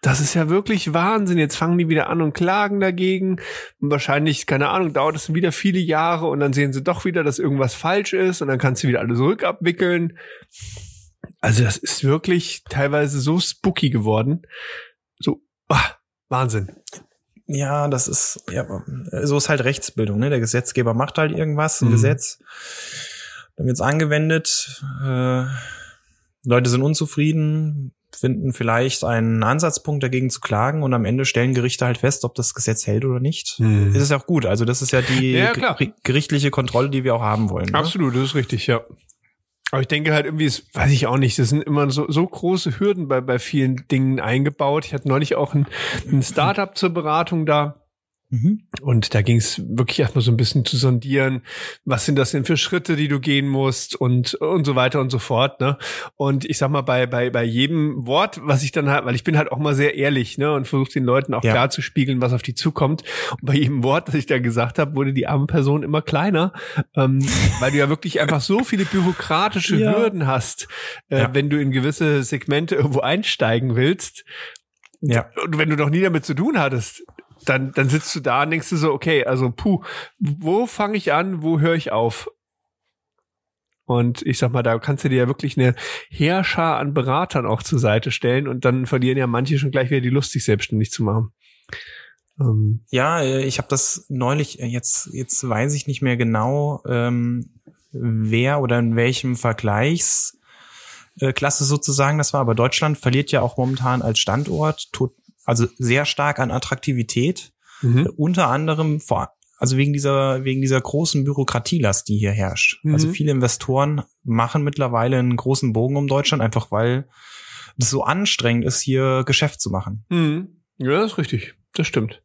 Das ist ja wirklich Wahnsinn. Jetzt fangen die wieder an und klagen dagegen. Und wahrscheinlich, keine Ahnung, dauert es wieder viele Jahre und dann sehen sie doch wieder, dass irgendwas falsch ist und dann kannst du wieder alles rückabwickeln. Also das ist wirklich teilweise so spooky geworden. So, ah, Wahnsinn. Ja, das ist, ja, so ist halt Rechtsbildung, ne? Der Gesetzgeber macht halt irgendwas, ein mhm. Gesetz. Dann wird's angewendet, äh, Leute sind unzufrieden, finden vielleicht einen Ansatzpunkt dagegen zu klagen und am Ende stellen Gerichte halt fest, ob das Gesetz hält oder nicht. Hm. Das ist ja auch gut. Also das ist ja die ja, gerichtliche Kontrolle, die wir auch haben wollen. Ne? Absolut, das ist richtig, ja. Aber ich denke halt irgendwie, ist, weiß ich auch nicht, das sind immer so, so große Hürden bei, bei vielen Dingen eingebaut. Ich hatte neulich auch ein, ein Startup zur Beratung da. Mhm. Und da ging es wirklich erstmal so ein bisschen zu sondieren, was sind das denn für Schritte, die du gehen musst und und so weiter und so fort. Ne? Und ich sag mal, bei, bei, bei jedem Wort, was ich dann halt, weil ich bin halt auch mal sehr ehrlich, ne, und versuche den Leuten auch ja. klar zu spiegeln, was auf die zukommt. Und bei jedem Wort, das ich da gesagt habe, wurde die arme Person immer kleiner, ähm, (laughs) weil du ja wirklich einfach so viele bürokratische ja. Hürden hast, äh, ja. wenn du in gewisse Segmente irgendwo einsteigen willst. Ja. Und wenn du noch nie damit zu tun hattest, dann, dann sitzt du da und denkst du so, okay, also puh, wo fange ich an, wo höre ich auf? Und ich sag mal, da kannst du dir ja wirklich eine Heerschar an Beratern auch zur Seite stellen und dann verlieren ja manche schon gleich wieder die Lust, sich selbstständig zu machen. Ähm. Ja, äh, ich habe das neulich, äh, jetzt, jetzt weiß ich nicht mehr genau, ähm, wer oder in welchem Vergleichsklasse sozusagen das war, aber Deutschland verliert ja auch momentan als Standort tot, also sehr stark an Attraktivität. Mhm. Unter anderem vor, also wegen dieser, wegen dieser großen Bürokratielast, die hier herrscht. Mhm. Also viele Investoren machen mittlerweile einen großen Bogen um Deutschland, einfach weil es so anstrengend ist, hier Geschäft zu machen. Mhm. Ja, das ist richtig. Das stimmt.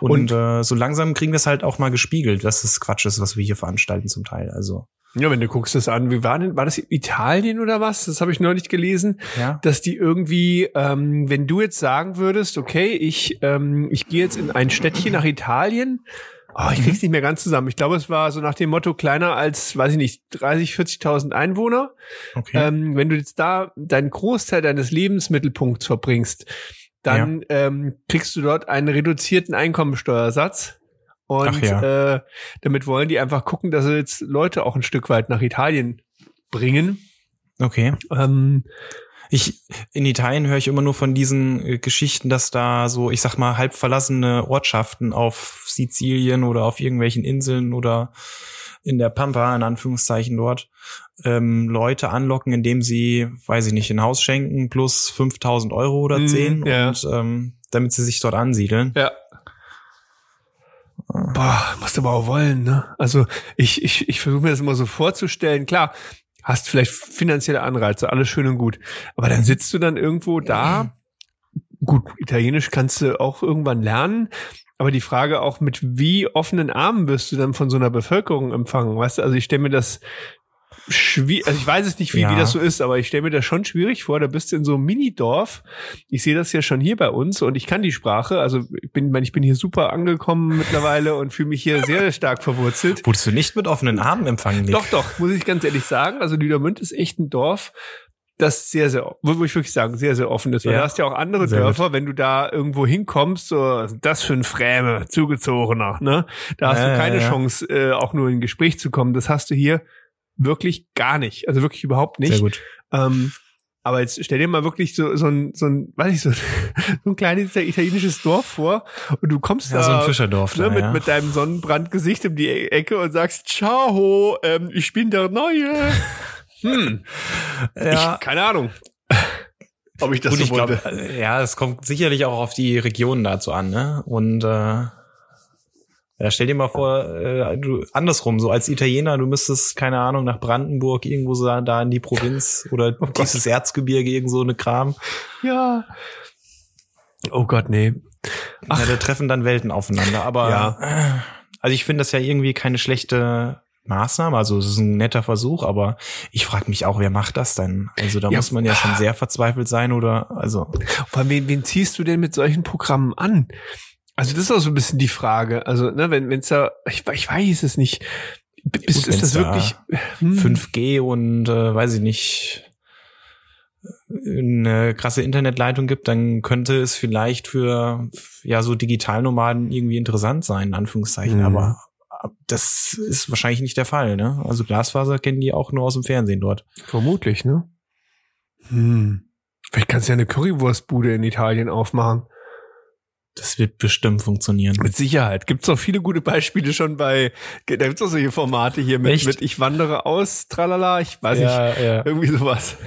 Und, Und äh, so langsam kriegen wir es halt auch mal gespiegelt, dass das Quatsch ist, was wir hier veranstalten zum Teil. Also ja, wenn du guckst das an, wie war denn, war das Italien oder was? Das habe ich neulich gelesen, ja. dass die irgendwie, ähm, wenn du jetzt sagen würdest, okay, ich, ähm, ich gehe jetzt in ein Städtchen nach Italien, oh, ich krieg's mhm. nicht mehr ganz zusammen. Ich glaube, es war so nach dem Motto kleiner als, weiß ich nicht, 30, 40.000 Einwohner. Okay. Ähm, wenn du jetzt da deinen Großteil deines Lebensmittelpunkts verbringst, dann ja. ähm, kriegst du dort einen reduzierten Einkommensteuersatz und ja. äh, damit wollen die einfach gucken, dass sie jetzt Leute auch ein Stück weit nach Italien bringen. Okay. Ähm, ich, in Italien höre ich immer nur von diesen äh, Geschichten, dass da so, ich sag mal, halb verlassene Ortschaften auf Sizilien oder auf irgendwelchen Inseln oder in der Pampa, in Anführungszeichen dort, ähm, Leute anlocken, indem sie, weiß ich nicht, ein Haus schenken plus 5000 Euro oder 10 mm, ja. und ähm, damit sie sich dort ansiedeln. Ja. Boah, musst du aber auch wollen, ne? Also ich, ich, ich versuche mir das immer so vorzustellen. Klar, hast vielleicht finanzielle Anreize, alles schön und gut. Aber dann sitzt du dann irgendwo da. Gut, Italienisch kannst du auch irgendwann lernen. Aber die Frage auch, mit wie offenen Armen wirst du dann von so einer Bevölkerung empfangen? Weißt du, also ich stelle mir das schwierig, also ich weiß es nicht, wie, ja. wie das so ist, aber ich stelle mir das schon schwierig vor. Da bist du in so einem Minidorf. Ich sehe das ja schon hier bei uns und ich kann die Sprache. Also ich bin, ich bin hier super angekommen mittlerweile und fühle mich hier sehr stark verwurzelt. Wurdest du nicht mit offenen Armen empfangen? Nicht? Doch, doch, muss ich ganz ehrlich sagen. Also Lüdermünd ist echt ein Dorf, das sehr, sehr, wo ich wirklich sagen, sehr, sehr offen ist. Weil ja. du hast ja auch andere sehr Dörfer, gut. wenn du da irgendwo hinkommst, so, das für ein Främe, Zugezogener, ne? Da hast äh, du keine ja. Chance, äh, auch nur in ein Gespräch zu kommen. Das hast du hier wirklich gar nicht. Also wirklich überhaupt nicht. Sehr gut. Ähm, aber jetzt stell dir mal wirklich so, so ein, so ein, weiß ich, so, (laughs) so ein kleines italienisches Dorf vor und du kommst ja, da so ein Fischerdorf ne, da, mit, ja. mit deinem Sonnenbrandgesicht um die Ecke und sagst, ciao, ähm, ich bin der Neue. (laughs) Hm. Ja. Ich, keine Ahnung. Ob ich das Gut, so ich wollte. Glaub, äh, ja, es kommt sicherlich auch auf die Regionen dazu an, ne? Und äh, ja, stell dir mal vor, äh, du andersrum, so als Italiener, du müsstest, keine Ahnung, nach Brandenburg, irgendwo so da in die Provinz (laughs) oder oh dieses Erzgebirge, irgend so eine Kram. Ja. Oh Gott, nee. Ach. Ja, da treffen dann Welten aufeinander. Aber ja. Also ich finde das ja irgendwie keine schlechte Maßnahme. Also es ist ein netter Versuch, aber ich frage mich auch, wer macht das denn? Also da ja. muss man ja schon sehr verzweifelt sein oder also. Vor allem, wen, wen ziehst du denn mit solchen Programmen an? Also das ist auch so ein bisschen die Frage. Also, ne, wenn es da, ich, ich weiß es nicht. Ist, Gut, ist das da wirklich hm. 5G und äh, weiß ich nicht eine krasse Internetleitung gibt, dann könnte es vielleicht für ja so Digitalnomaden irgendwie interessant sein, in Anführungszeichen. Mhm. Aber das ist wahrscheinlich nicht der Fall. Ne? Also Glasfaser kennen die auch nur aus dem Fernsehen dort. Vermutlich, ne? Hm. Vielleicht kannst du ja eine Currywurstbude in Italien aufmachen. Das wird bestimmt funktionieren. Mit Sicherheit. Gibt's auch viele gute Beispiele schon bei, da gibt's auch solche Formate hier mit, mit ich wandere aus, tralala, ich weiß ja, nicht, ja. irgendwie sowas. (laughs)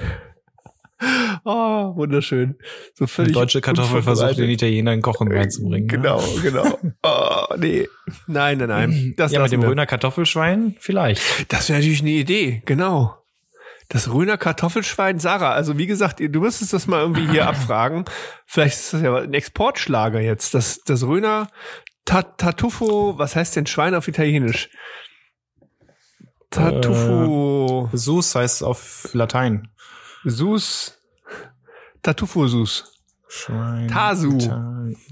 Oh, wunderschön. So völlig. Die deutsche Kartoffel versucht den Italiener in Kochen reinzubringen. Ne? Genau, genau. (laughs) Oh, nee. Nein, nein, nein. Das ja, mit dem Röner Kartoffelschwein vielleicht. Das wäre natürlich eine Idee, genau. Das Röner Kartoffelschwein, Sarah, also wie gesagt, du müsstest das mal irgendwie hier abfragen. Vielleicht ist das ja ein Exportschlager jetzt. Das, das Röner Ta Tartufo, was heißt denn Schwein auf Italienisch? Tartufo. Sus heißt auf Latein. Sus. Tartufo Sus. Schwein. Tasu.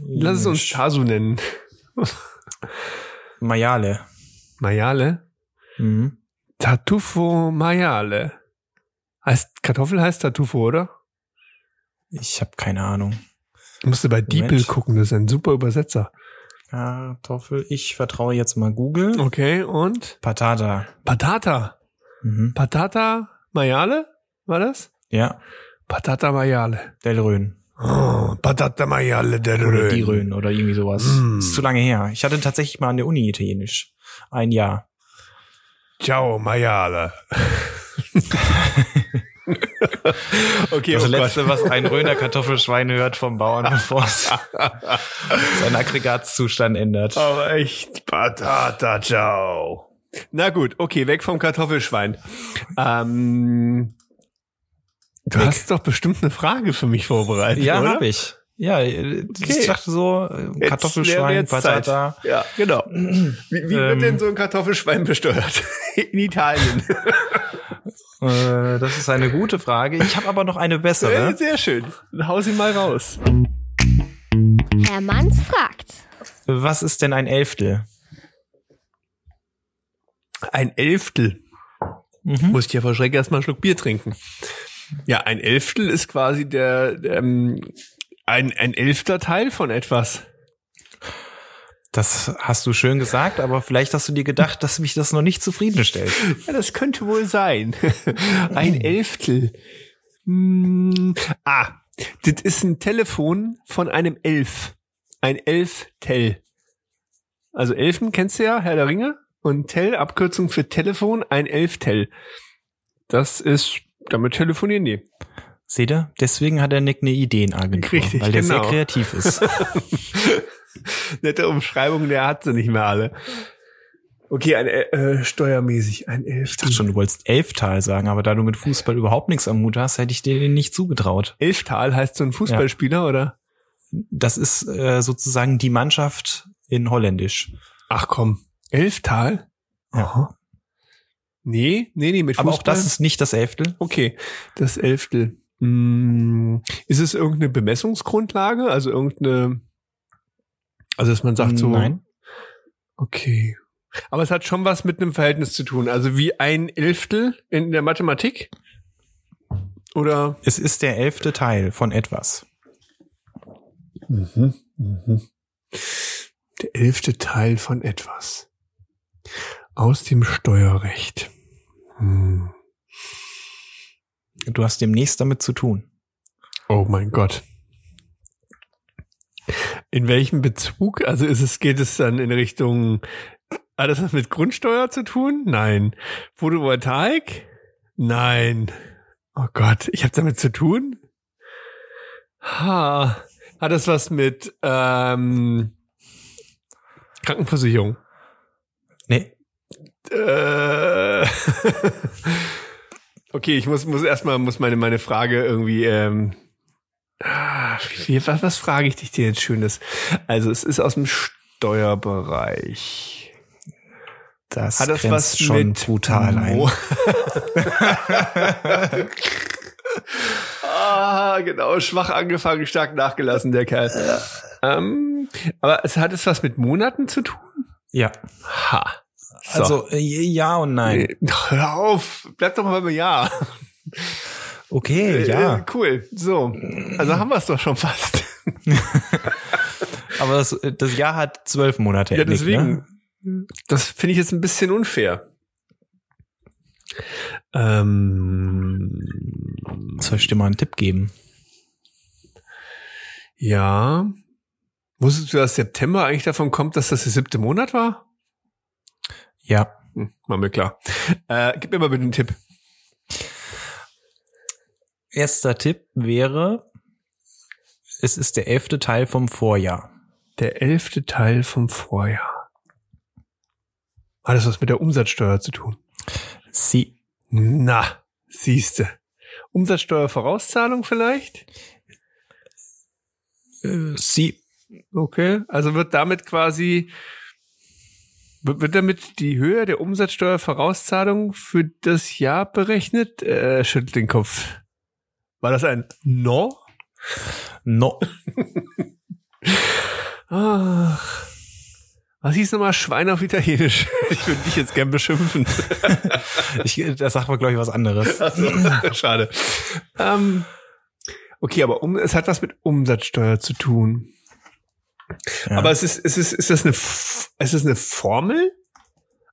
Lass es uns Tasu nennen. Maiale. Maiale? Mhm. Tartufo Maiale. Heißt, Kartoffel heißt Tartufo, oder? Ich habe keine Ahnung. Du musst bei Moment. gucken, das ist ein super Übersetzer. Kartoffel. Ich vertraue jetzt mal Google. Okay, und? Patata. Patata. Mhm. Patata Maiale? War das? Ja, Patata Maiale. Del Rhön. Oh, Patata Maiale Oder Rhön. die Rhön oder irgendwie sowas. Mm. Ist zu lange her. Ich hatte tatsächlich mal an der Uni Italienisch. Ein Jahr. Ciao, Maiale. (laughs) okay, Das oh Gott. letzte, was ein Rhöner Kartoffelschwein hört vom Bauern, (laughs) bevor es seinen Aggregatzustand ändert. Aber echt, Patata, ciao. Na gut, okay, weg vom Kartoffelschwein. Ähm, du Weg. hast doch bestimmt eine Frage für mich vorbereitet, Ja, habe ich. Ja, äh, Okay. ich dachte so, äh, Jetzt Kartoffelschwein, jetzt Patata. Zeit. Ja, genau. Wie, wie wird Ähm. denn so ein Kartoffelschwein (laughs) besteuert? In Italien. Äh, das ist eine gute Frage. Ich habe aber noch eine bessere. Sehr schön. Dann hau sie mal raus. Herr Manns fragt. Was ist denn ein Elftel? Ein Elftel. Mhm. Muss ich ja vor Schreck erstmal einen Schluck Bier trinken. Ja, ein Elftel ist quasi der, ähm, ein, ein elfter Teil von etwas. Das hast du schön gesagt, aber vielleicht hast du dir gedacht, dass mich das noch nicht zufriedenstellt. Ja, das könnte wohl sein. (laughs) ein Elftel. Hm, ah, das ist ein Telefon von einem Elf. Ein Elftel. Also Elfen kennst du ja, Herr der Ringe. Und Tel, Abkürzung für Telefon, ein Elftel. Das ist, damit telefonieren die. Seht ihr? Deswegen hat der Nick eine Ideenagentur, Richtig, weil der genau. sehr kreativ ist. (laughs) (laughs) Nette Umschreibung, der hat sie nicht mehr alle. Okay, ein äh, steuermäßig, ein Ich Elftel. dachte schon, du wolltest Elftal sagen, aber da du mit Fußball überhaupt nichts am Hut hast, hätte ich dir den nicht zugetraut. Elftal heißt so ein Fußballspieler, oder? Das ist äh, sozusagen die Mannschaft in Holländisch. Ach komm. Elftal? Ja. Aha. Nee, nee, nee, mit Aber Fußball. auch das ist nicht das Elftel. okay, das Elftel. Hm, ist es irgendeine Bemessungsgrundlage? Also irgendeine, also dass man sagt so. Nein. Okay. Aber es hat schon was mit einem Verhältnis zu tun. Also wie ein Elftel in der Mathematik? Oder? Es ist der elfte Teil von etwas. Mhm, mhm. Der elfte Teil von etwas. Aus dem Steuerrecht. Hm. Du hast demnächst damit zu tun. Oh mein Gott. In welchem Bezug? Also ist es, geht es dann in Richtung, hat das was mit Grundsteuer zu tun? Nein. Photovoltaik? Nein. Oh Gott, ich habe damit zu tun? Ha. Hat das was mit ähm, Krankenversicherung? Nee. Äh, (laughs) okay, ich muss, muss erstmal, muss meine, meine Frage irgendwie, ähm, ah, wie, was, was frage ich dich dir jetzt Schönes? Also, es ist aus dem Steuerbereich. Das, Hat das was schon mit brutal ein. (laughs) Ah, genau, schwach angefangen, stark nachgelassen, der Kerl. Ähm, aber es hat es was mit Monaten zu tun? Ja. Ha. So. Also äh, ja und nein. Nee, Hör auf, bleib doch mal beim Ja. Okay, Äh, ja. äh, Cool. So, also haben wir es doch schon fast. (laughs) Aber das, das Jahr hat zwölf Monate. Ja, Nick, deswegen. Ne? Das finde ich jetzt ein bisschen unfair. Ähm, Soll ich dir mal einen Tipp geben? ja. Wusstest du, dass September eigentlich davon kommt, dass das der siebte Monat war? Ja. Hm, war mir klar. Äh, gib mir mal bitte einen Tipp. Erster Tipp wäre, es ist der elfte Teil vom Vorjahr. Der elfte Teil vom Vorjahr. Hat das was mit der Umsatzsteuer zu tun? Sie. Na, siehste. Umsatzsteuervorauszahlung vielleicht? Äh, Sie. Okay, also wird damit quasi wird wird damit die Höhe der Umsatzsteuervorauszahlung für das Jahr berechnet? Äh, schüttelt den Kopf. War das ein No? No. Ach. Was hieß nochmal Schwein auf Italienisch? (laughs) Ich würde dich jetzt gern beschimpfen. Ich, das sagt man, glaube ich, was anderes. Also, (laughs) schade. Ähm, okay, aber um, es hat was mit Umsatzsteuer zu tun. Ja. Aber es ist, es ist, ist das eine, F- ist eine Formel?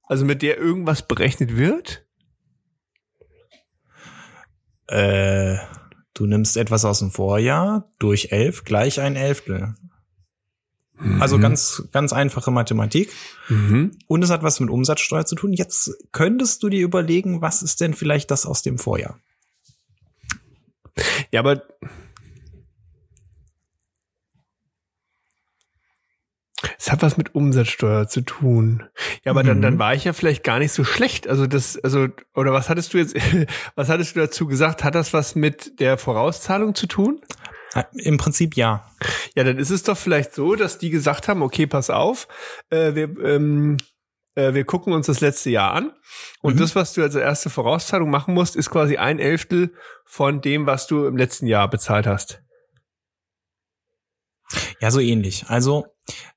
Also mit der irgendwas berechnet wird? Äh, du nimmst etwas aus dem Vorjahr durch elf gleich ein Elftel. Also ganz, ganz einfache Mathematik. Mhm. Und es hat was mit Umsatzsteuer zu tun. Jetzt könntest du dir überlegen, was ist denn vielleicht das aus dem Vorjahr? Ja, aber es hat was mit Umsatzsteuer zu tun. Ja, aber dann, Mhm. dann war ich ja vielleicht gar nicht so schlecht. Also das, also, oder was hattest du jetzt, (laughs) was hattest du dazu gesagt? Hat das was mit der Vorauszahlung zu tun? Äh, Im Prinzip ja. Ja, dann ist es doch vielleicht so, dass die gesagt haben, okay, pass auf, äh, wir, ähm, äh, wir gucken uns das letzte Jahr an und Mhm. das, was du als erste Vorauszahlung machen musst, ist quasi ein Elftel von dem, was du im letzten Jahr bezahlt hast. Ja, so ähnlich. Also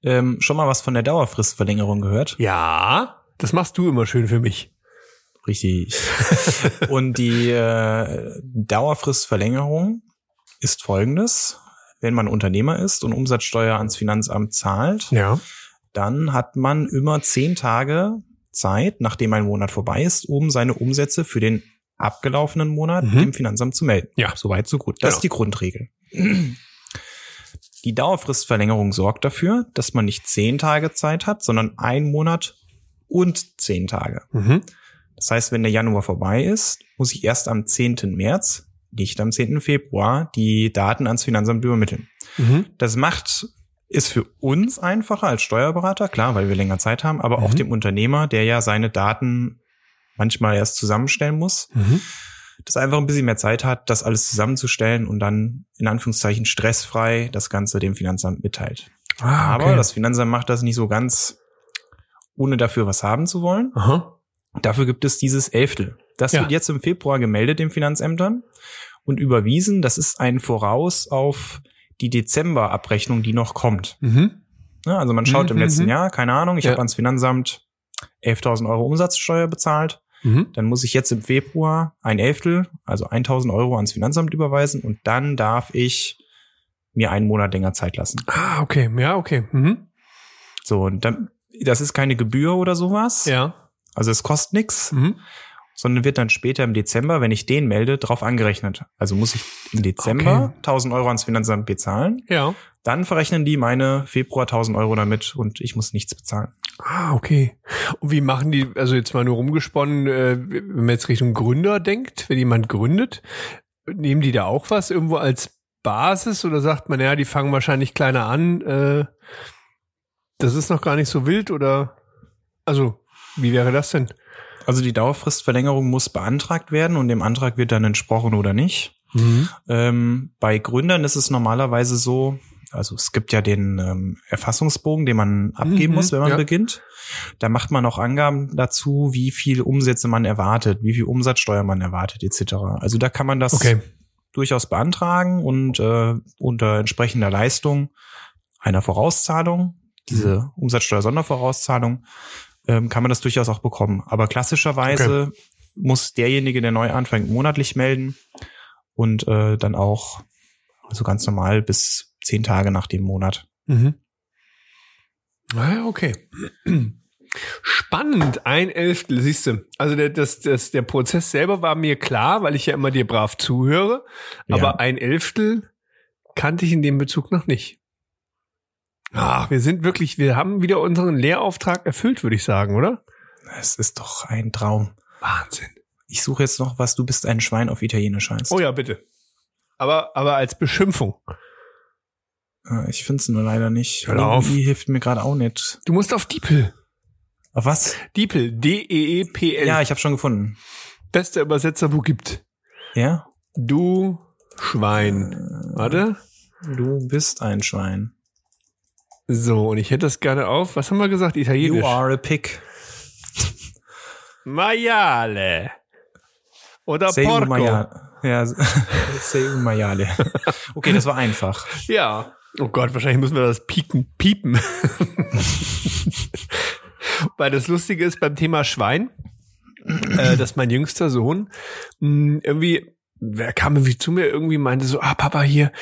ähm, schon mal was von der Dauerfristverlängerung gehört. Ja, das machst du immer schön für mich. Richtig. (laughs) Und die äh, Dauerfristverlängerung ist folgendes. Wenn man Unternehmer ist und Umsatzsteuer ans Finanzamt zahlt, Ja. dann hat man immer zehn Tage Zeit, nachdem ein Monat vorbei ist, um seine Umsätze für den abgelaufenen Monat Mhm. dem Finanzamt zu melden. Ja. Soweit, so gut. Das Genau. ist die Grundregel. Die Dauerfristverlängerung sorgt dafür, dass man nicht zehn Tage Zeit hat, sondern ein Monat und zehn Tage. Mhm. Das heißt, wenn der Januar vorbei ist, muss ich erst am 10. März, nicht am 10. Februar, die Daten ans Finanzamt übermitteln. Mhm. Das macht, ist für uns einfacher als Steuerberater, klar, weil wir länger Zeit haben, aber auch Mhm. dem Unternehmer, der ja seine Daten manchmal erst zusammenstellen muss, Mhm. Das einfach ein bisschen mehr Zeit hat, das alles zusammenzustellen und dann in Anführungszeichen stressfrei das Ganze dem Finanzamt mitteilt. Ah, Aber das Finanzamt macht das nicht so ganz, ohne dafür was haben zu wollen. Aha. Dafür gibt es dieses Elftel. Das Ja. wird jetzt im Februar gemeldet den Finanzämtern und überwiesen. Das ist ein Voraus auf die Dezemberabrechnung, die noch kommt. Mhm. Ja, also man schaut im Mhm, letzten mhm. Jahr, keine Ahnung, ich Ja. habe ans Finanzamt 11.000 Euro Umsatzsteuer bezahlt. Mhm. Dann muss ich jetzt im Februar ein Elftel, also 1.000 Euro ans Finanzamt überweisen und dann darf ich mir einen Monat länger Zeit lassen. Ah, okay. Ja, okay. Mhm. So, und dann, das ist keine Gebühr oder sowas. Ja. Also es kostet nichts. Mhm. sondern wird dann später im Dezember, wenn ich den melde, drauf angerechnet. Also muss ich im Dezember Okay. 1000 Euro ans Finanzamt bezahlen. Ja. Dann verrechnen die meine Februar 1000 Euro damit und ich muss nichts bezahlen. Ah, okay. Und wie machen die, also jetzt mal nur rumgesponnen, äh, wenn man jetzt Richtung Gründer denkt, wenn jemand gründet, nehmen die da auch was irgendwo als Basis oder sagt man, ja, die fangen wahrscheinlich kleiner an, äh, das ist noch gar nicht so wild oder, also, wie wäre das denn? Also die Dauerfristverlängerung muss beantragt werden und dem Antrag wird dann entsprochen oder nicht. Mhm. Ähm, bei Gründern ist es normalerweise so, also es gibt ja den ähm, Erfassungsbogen, den man abgeben Mhm, muss, wenn man ja. beginnt. Da macht man auch Angaben dazu, wie viel Umsätze man erwartet, wie viel Umsatzsteuer man erwartet, etc. Also da kann man das Okay. durchaus beantragen und äh, unter entsprechender Leistung einer Vorauszahlung, diese Umsatzsteuer-Sondervorauszahlung, ähm, kann man das durchaus auch bekommen. Aber klassischerweise muss derjenige, der neu anfängt, monatlich melden und äh, dann auch also ganz normal bis zehn Tage nach dem Monat. Mhm. Ah, okay. Spannend, ein Elftel, siehst du. Also der, das, das, der Prozess selber war mir klar, weil ich ja immer dir brav zuhöre, Ja. aber ein Elftel kannte ich in dem Bezug noch nicht. Ach, wir sind wirklich, wir haben wieder unseren Lehrauftrag erfüllt, würde ich sagen, oder? Es ist doch ein Traum. Wahnsinn. Ich suche jetzt noch, was du bist ein Schwein auf Italienisch heißt. Oh ja, bitte. Aber, aber als Beschimpfung. Äh, Ich finde es nur leider nicht. Hör auf. Irgendwie hilft mir gerade auch nicht. Du musst auf Diepel. Auf was? Diepel, D-E-E-P-L. Ja, ich habe schon gefunden. Bester Übersetzer, wo gibt. Ja? Du Schwein. Äh, Warte. Du bist ein Schwein. So, und ich hätte das gerne auf, was haben wir gesagt? Italienisch. You are a pig. Maiale. Oder Sei Porco. maiale. Ja, (laughs) sei maiale. (laughs) Okay, das war einfach. Ja. Oh Gott, wahrscheinlich müssen wir das pieken, piepen. Weil das Lustige ist beim Thema Schwein, äh, dass mein jüngster Sohn mh, irgendwie, wer kam irgendwie zu mir, irgendwie meinte so, ah Papa hier,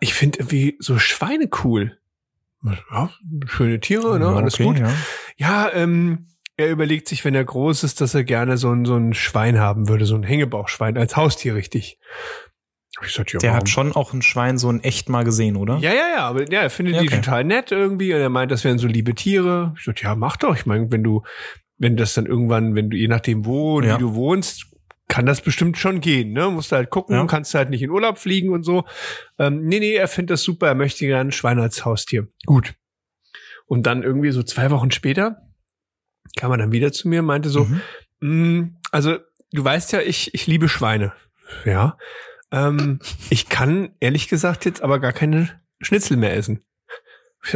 ich finde irgendwie so Schweine cool. Ja, schöne Tiere, ne? Alles okay, gut. Ja. Ja, ähm, er überlegt sich, wenn er groß ist, dass er gerne so ein, so ein Schwein haben würde, so ein Hängebauchschwein als Haustier richtig. Ich sag, ja, Der hat schon auch ein Schwein so in echt mal gesehen, oder? Ja, ja, ja, aber ja, er findet Ja, die okay. total nett irgendwie und er meint, das wären so liebe Tiere. Ich sag, ja, mach doch. Ich meine, wenn du, wenn das dann irgendwann, wenn du, je nachdem wo Ja. wie du wohnst, kann das bestimmt schon gehen, ne? Musst du halt gucken, Ja. kannst halt nicht in Urlaub fliegen und so. Ähm, nee, nee, er findet das super, er möchte gerne ein Schwein als Haustier. Gut. Und dann irgendwie so zwei Wochen später kam er dann wieder zu mir und meinte so, Mhm. Mm, Also, du weißt ja, ich, ich liebe Schweine. Ja. Ähm, ich kann ehrlich gesagt jetzt aber gar keine Schnitzel mehr essen.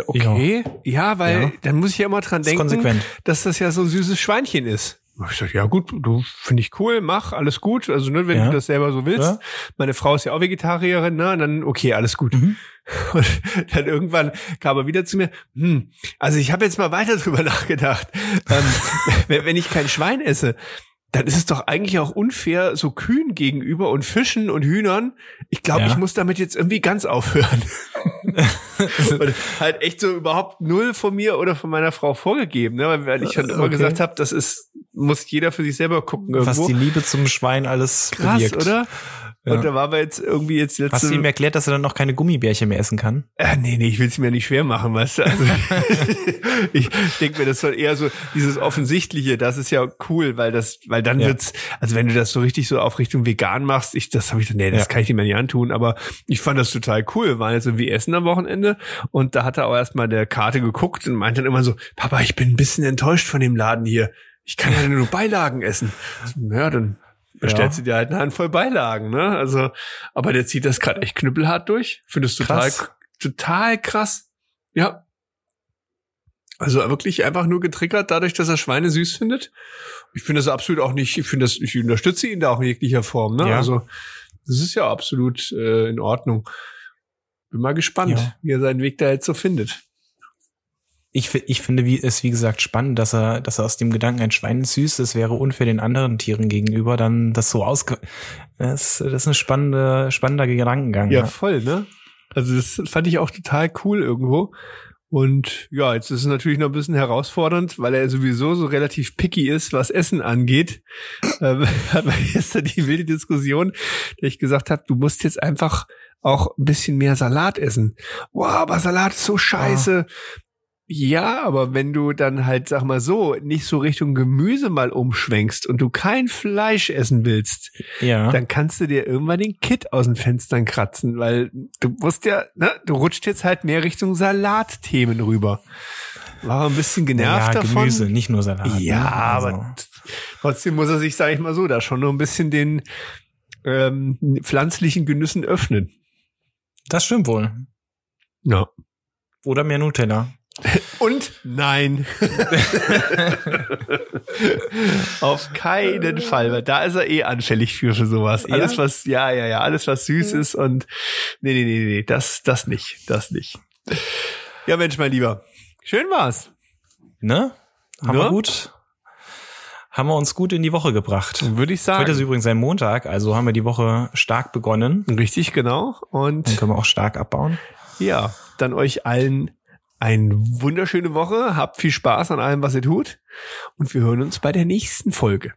Okay, ja, weil Ja. dann muss ich ja immer dran Das denken, konsequent. dass das ja so ein süßes Schweinchen ist. Ich sag, ja gut, du finde ich cool, mach, alles gut. Also, ne, wenn Ja. du das selber so willst. Ja. Meine Frau ist ja auch Vegetarierin, ne? Und dann, okay, alles gut. Mhm. (laughs) Und dann irgendwann kam er wieder zu mir, hm, also ich habe jetzt mal weiter drüber (laughs) nachgedacht. Ähm, (laughs) wenn ich kein Schwein esse, dann ist es doch eigentlich auch unfair so Kühen gegenüber und Fischen und Hühnern. Ich glaube, Ja. ich muss damit jetzt irgendwie ganz aufhören. (laughs) und halt echt so überhaupt null von mir oder von meiner Frau vorgegeben, ne? weil- ich schon immer Okay. gesagt habe, das ist muss jeder für sich selber gucken irgendwo. Was die Liebe zum Schwein alles Krass, bewirkt. oder? Ja. Und da waren wir jetzt irgendwie jetzt letzte Hast du ihm erklärt, dass er dann noch keine Gummibärchen mehr essen kann? Äh, nee, nee, ich will es mir nicht schwer machen, weißt du. Also, (laughs) ich denke mir, das soll eher so dieses Offensichtliche, das ist ja cool, weil das, weil dann Ja. wird's, also wenn du das so richtig so auf Richtung vegan machst, ich, das habe ich dann, nee, das Ja. kann ich dir mir nicht antun, aber ich fand das total cool. Wir waren jetzt irgendwie essen am Wochenende und da hat er auch erstmal der Karte geguckt und meinte dann immer so, Papa, ich bin ein bisschen enttäuscht von dem Laden hier. Ich kann ja nur Beilagen essen. Ja, dann bestellst du dir halt eine Handvoll Beilagen, ne? Also, aber der zieht das gerade echt knüppelhart durch. Findest total, Krass. total krass. Ja. Also wirklich einfach nur getriggert dadurch, dass er Schweine süß findet. Ich finde das absolut auch nicht, ich finde das, ich unterstütze ihn da auch in jeglicher Form, ne? Ja. Also, das ist ja absolut äh, in Ordnung. Bin mal gespannt, Ja. wie er seinen Weg da jetzt so findet. Ich, ich finde wie, es, wie gesagt, spannend, dass er, dass er aus dem Gedanken ein Schwein ist süß, das wäre unfair den anderen Tieren gegenüber, dann das so ausge... Das, das ist ein spannende, spannender Gedankengang. Ja, voll, ne? Also das fand ich auch total cool irgendwo. Und ja, jetzt ist es natürlich noch ein bisschen herausfordernd, weil er sowieso so relativ picky ist, was Essen angeht. (laughs) ähm, hat man gestern die wilde Diskussion, dass ich gesagt habe, du musst jetzt einfach auch ein bisschen mehr Salat essen. Wow, aber Salat ist so scheiße. Ja, aber wenn du dann halt, sag mal so, nicht so Richtung Gemüse mal umschwenkst und du kein Fleisch essen willst, ja. dann kannst du dir irgendwann den Kit aus den Fenstern kratzen, weil du musst ja, ne, du rutscht jetzt halt mehr Richtung Salatthemen rüber. War ein bisschen genervt ja, davon. Gemüse, nicht nur Salat. Ja, ne? Also, aber trotzdem muss er sich, sag ich mal so, da schon noch ein bisschen den ähm, pflanzlichen Genüssen öffnen. Das stimmt wohl. Ja. Oder mehr Nutella. Und nein. (laughs) Auf keinen Fall, weil da ist er eh anfällig für, für sowas. Ja? Alles was, ja, ja, ja, alles was süß ist und nee, nee, nee, nee, das, das nicht, das nicht. Ja, Mensch, mein Lieber. Schön war's. Ne? Haben Ne? wir gut. Haben wir uns gut in die Woche gebracht. Würde ich Heute ist sagen. übrigens ein Montag, also haben wir die Woche stark begonnen. Richtig, genau. Dann Und können wir auch stark abbauen. ja, dann euch allen eine wunderschöne Woche. Habt viel Spaß an allem, was ihr tut. Und wir hören uns bei der nächsten Folge.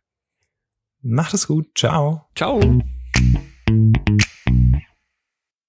Macht es gut. Ciao. Ciao.